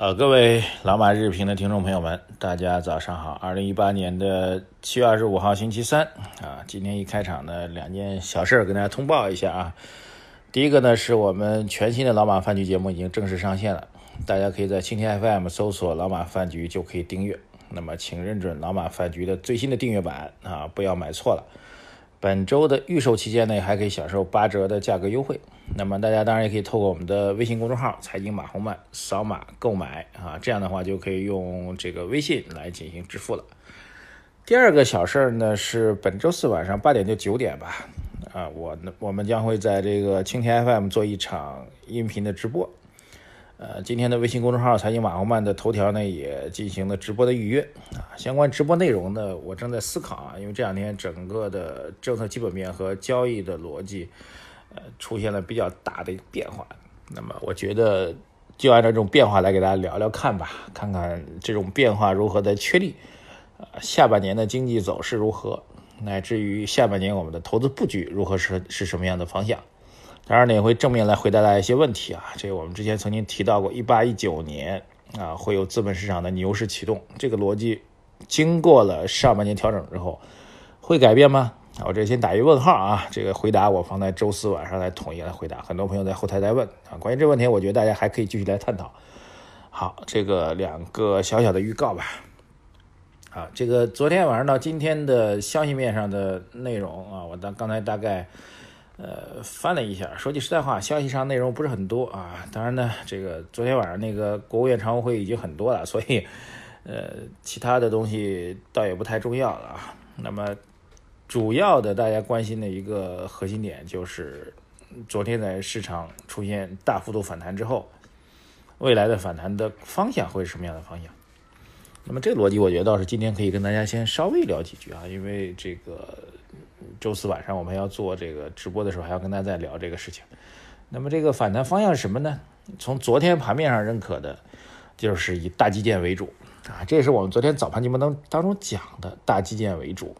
呃，各位老马日评的听众朋友们，大家早上好。二零一八年的七月二十五号星期三啊，今天一开场呢，两件小事儿跟大家通报一下啊。第一个呢，是我们全新的老马饭局节目已经正式上线了，大家可以在蜻蜓 FM 搜索“老马饭局”就可以订阅。那么，请认准老马饭局的最新的订阅版啊，不要买错了。本周的预售期间内还可以享受八折的价格优惠。那么大家当然也可以透过我们的微信公众号“财经马红漫”扫码购买啊，这样的话就可以用这个微信来进行支付了。第二个小事儿呢是本周四晚上八点就九点吧，啊，我我们将会在这个蜻蜓 FM 做一场音频的直播。呃，今天的微信公众号“财经马红漫”的头条呢，也进行了直播的预约啊。相关直播内容呢，我正在思考啊，因为这两天整个的政策基本面和交易的逻辑，呃，出现了比较大的变化。那么，我觉得就按照这种变化来给大家聊聊看吧，看看这种变化如何的确立，呃，下半年的经济走势如何，乃至于下半年我们的投资布局如何是是什么样的方向。当然呢，也会正面来回答大家一些问题啊。这个我们之前曾经提到过，一八一九年啊会有资本市场的牛市启动，这个逻辑经过了上半年调整之后会改变吗？我这先打一问号啊。这个回答我放在周四晚上来统一来回答。很多朋友在后台在问啊，关于这个问题，我觉得大家还可以继续来探讨。好，这个两个小小的预告吧。啊，这个昨天晚上到今天的消息面上的内容啊，我当刚才大概。呃，翻了一下，说句实在话，消息上内容不是很多啊。当然呢，这个昨天晚上那个国务院常务会已经很多了，所以，呃，其他的东西倒也不太重要了啊。那么，主要的大家关心的一个核心点就是，昨天在市场出现大幅度反弹之后，未来的反弹的方向会是什么样的方向？那么这个逻辑，我觉得倒是今天可以跟大家先稍微聊几句啊，因为这个。周四晚上我们要做这个直播的时候，还要跟大家再聊这个事情。那么这个反弹方向是什么呢？从昨天盘面上认可的，就是以大基建为主啊，这也是我们昨天早盘节目当当中讲的，大基建为主。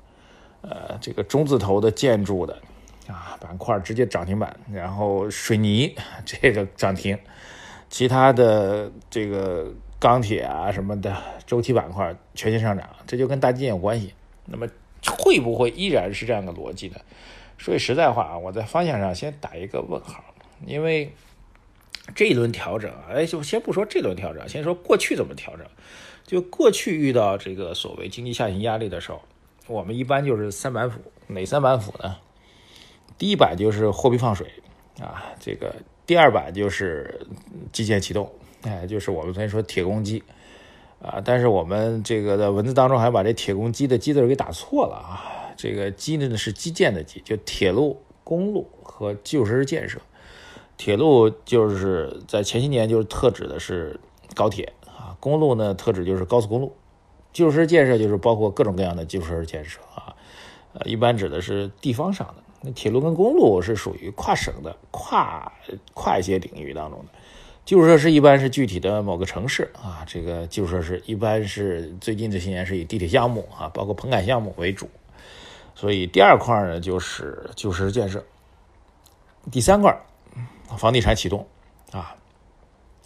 呃，这个中字头的建筑的啊板块直接涨停板，然后水泥这个涨停，其他的这个钢铁啊什么的周期板块全线上涨，这就跟大基建有关系。那么。会不会依然是这样的逻辑呢？说句实在话啊，我在方向上先打一个问号，因为这一轮调整，哎，就先不说这轮调整，先说过去怎么调整。就过去遇到这个所谓经济下行压力的时候，我们一般就是三板斧，哪三板斧呢？第一板就是货币放水啊，这个第二板就是基建启动，哎，就是我们昨天说铁公鸡。啊，但是我们这个的文字当中还把这铁公鸡的鸡字给打错了啊！这个鸡呢是基建的基，就铁路、公路和基础设施建设。铁路就是在前些年就是特指的是高铁啊，公路呢特指就是高速公路，基础设施建设就是包括各种各样的基础设施建设啊，呃，一般指的是地方上的。那铁路跟公路是属于跨省的、跨跨一些领域当中的。基础设施一般是具体的某个城市啊，这个基础设施一般是最近这些年是以地铁项目啊，包括棚改项目为主，所以第二块呢就是基础设施建设，第三块房地产启动啊。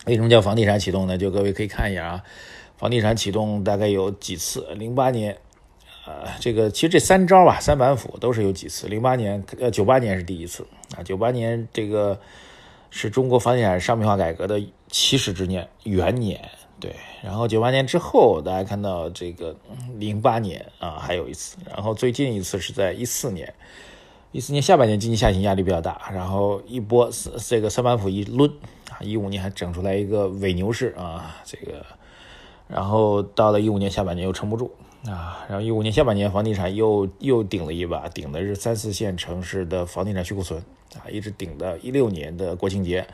为什么叫房地产启动呢？就各位可以看一下啊，房地产启动大概有几次？零八年，呃，这个其实这三招吧，三板斧都是有几次。零八年呃，九八年是第一次啊，九八年这个。是中国房地产商品化改革的起始之年元年，对。然后九八年之后，大家看到这个零八年啊，还有一次。然后最近一次是在一四年，一四年下半年经济下行压力比较大，然后一波这个三板斧一抡啊，一五年还整出来一个伪牛市啊，这个。然后到了一五年下半年又撑不住啊，然后一五年下半年房地产又又顶了一把，顶的是三四线城市的房地产去库存。啊，一直顶到一六年的国庆节，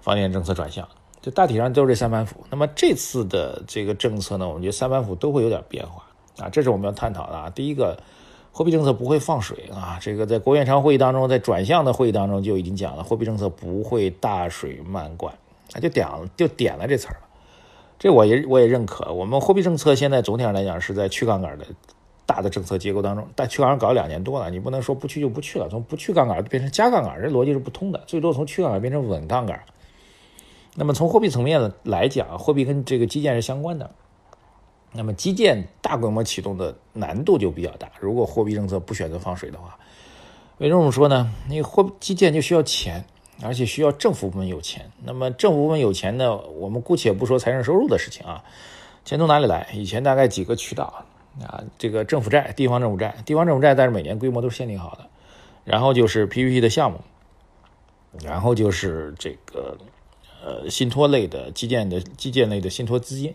房地产政策转向，就大体上都是这三板斧。那么这次的这个政策呢，我们觉得三板斧都会有点变化啊，这是我们要探讨的啊。第一个，货币政策不会放水啊。这个在国务院常会议当中，在转向的会议当中就已经讲了，货币政策不会大水漫灌，啊就点了就点了这词儿。这我也我也认可。我们货币政策现在总体上来讲是在去杠杆的大的政策结构当中，但去杠杆搞两年多了，你不能说不去就不去了，从不去杠杆变成加杠杆，这逻辑是不通的。最多从去杠杆变成稳杠杆。那么从货币层面来讲，货币跟这个基建是相关的。那么基建大规模启动的难度就比较大。如果货币政策不选择放水的话，为什么说呢？因为货基建就需要钱。而且需要政府部门有钱，那么政府部门有钱呢？我们姑且不说财政收入的事情啊，钱从哪里来？以前大概几个渠道啊，这个政府债、地方政府债、地方政府债，但是每年规模都是限定好的，然后就是 PPP 的项目，然后就是这个呃信托类的基建的基建类的信托资金，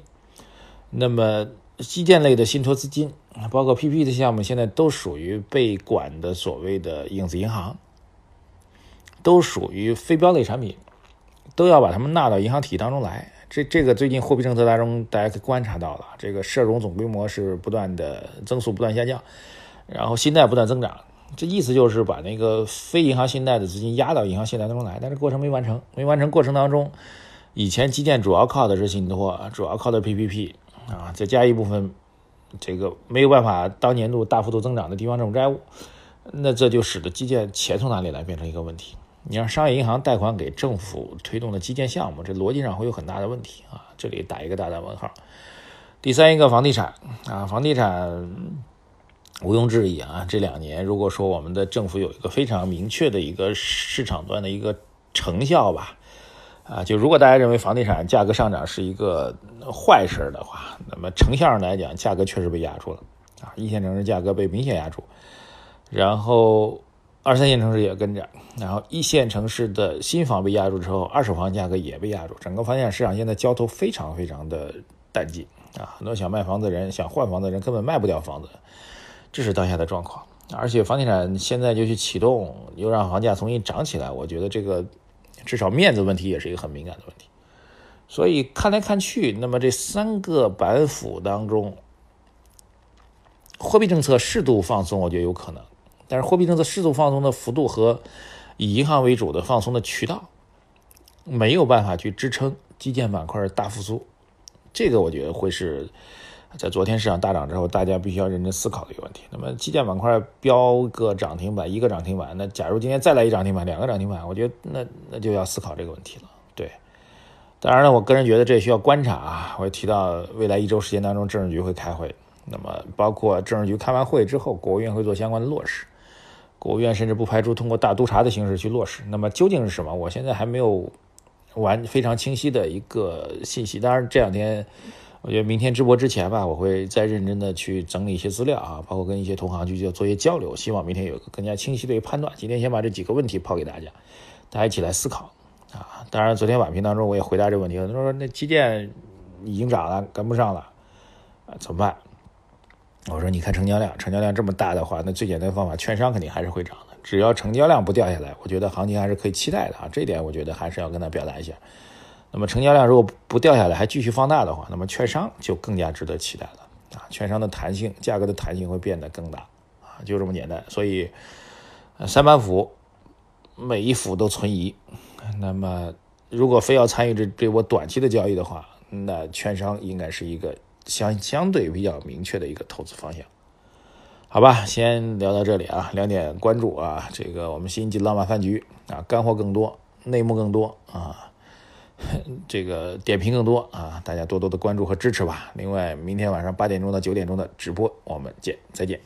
那么基建类的信托资金，包括 PPP 的项目，现在都属于被管的所谓的影子银行。都属于非标类产品，都要把它们纳到银行体系当中来。这这个最近货币政策当中，大家可观察到了，这个社融总规模是不断的增速不断下降，然后信贷不断增长。这意思就是把那个非银行信贷的资金压到银行信贷当中来，但是过程没完成。没完成过程当中，以前基建主要靠的是信托，主要靠的 PPP 啊，再加一部分这个没有办法当年度大幅度增长的地方政府债务，那这就使得基建钱从哪里来变成一个问题。你让商业银行贷款给政府推动的基建项目，这逻辑上会有很大的问题啊！这里打一个大大问号。第三一个房地产啊，房地产毋庸置疑啊，这两年如果说我们的政府有一个非常明确的一个市场端的一个成效吧，啊，就如果大家认为房地产价格上涨是一个坏事的话，那么成效上来讲，价格确实被压住了啊，一线城市价格被明显压住，然后。二三线城市也跟着，然后一线城市的新房被压住之后，二手房价格也被压住，整个房地产市场现在交投非常非常的淡季啊，很多想卖房子的人、想换房子的人根本卖不掉房子，这是当下的状况。而且房地产现在就去启动，又让房价重新涨起来，我觉得这个至少面子问题也是一个很敏感的问题。所以看来看去，那么这三个板斧当中，货币政策适度放松，我觉得有可能。但是货币政策适度放松的幅度和以银行为主的放松的渠道，没有办法去支撑基建板块大复苏，这个我觉得会是在昨天市场大涨之后，大家必须要认真思考的一个问题。那么基建板块标个涨停板，一个涨停板，那假如今天再来一涨停板，两个涨停板，我觉得那那就要思考这个问题了。对，当然了，我个人觉得这需要观察啊。我也提到未来一周时间当中，政治局会开会，那么包括政治局开完会之后，国务院会做相关的落实。国务院甚至不排除通过大督查的形式去落实。那么究竟是什么？我现在还没有完非常清晰的一个信息。当然这两天，我觉得明天直播之前吧，我会再认真的去整理一些资料啊，包括跟一些同行去做一些交流，希望明天有一个更加清晰的一个判断。今天先把这几个问题抛给大家，大家一起来思考啊。当然昨天晚评当中我也回答这个问题，他说那基建已经涨了，跟不上了啊，怎么办？我说，你看成交量，成交量这么大的话，那最简单的方法，券商肯定还是会涨的。只要成交量不掉下来，我觉得行情还是可以期待的啊。这点我觉得还是要跟他表达一下。那么成交量如果不掉下来，还继续放大的话，那么券商就更加值得期待了啊。券商的弹性，价格的弹性会变得更大啊，就这么简单。所以，三板斧每一斧都存疑。那么，如果非要参与这这波短期的交易的话，那券商应该是一个。相相对比较明确的一个投资方向，好吧，先聊到这里啊，两点关注啊，这个我们新一季浪漫饭局啊，干货更多，内幕更多啊，这个点评更多啊，大家多多的关注和支持吧。另外，明天晚上八点钟到九点钟的直播，我们见，再见。